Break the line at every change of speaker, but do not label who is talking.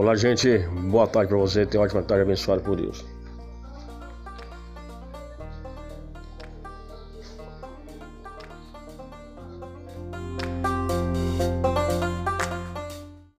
Olá, gente. Boa tarde para você. Tenha uma ótima tarde abençoada por Deus.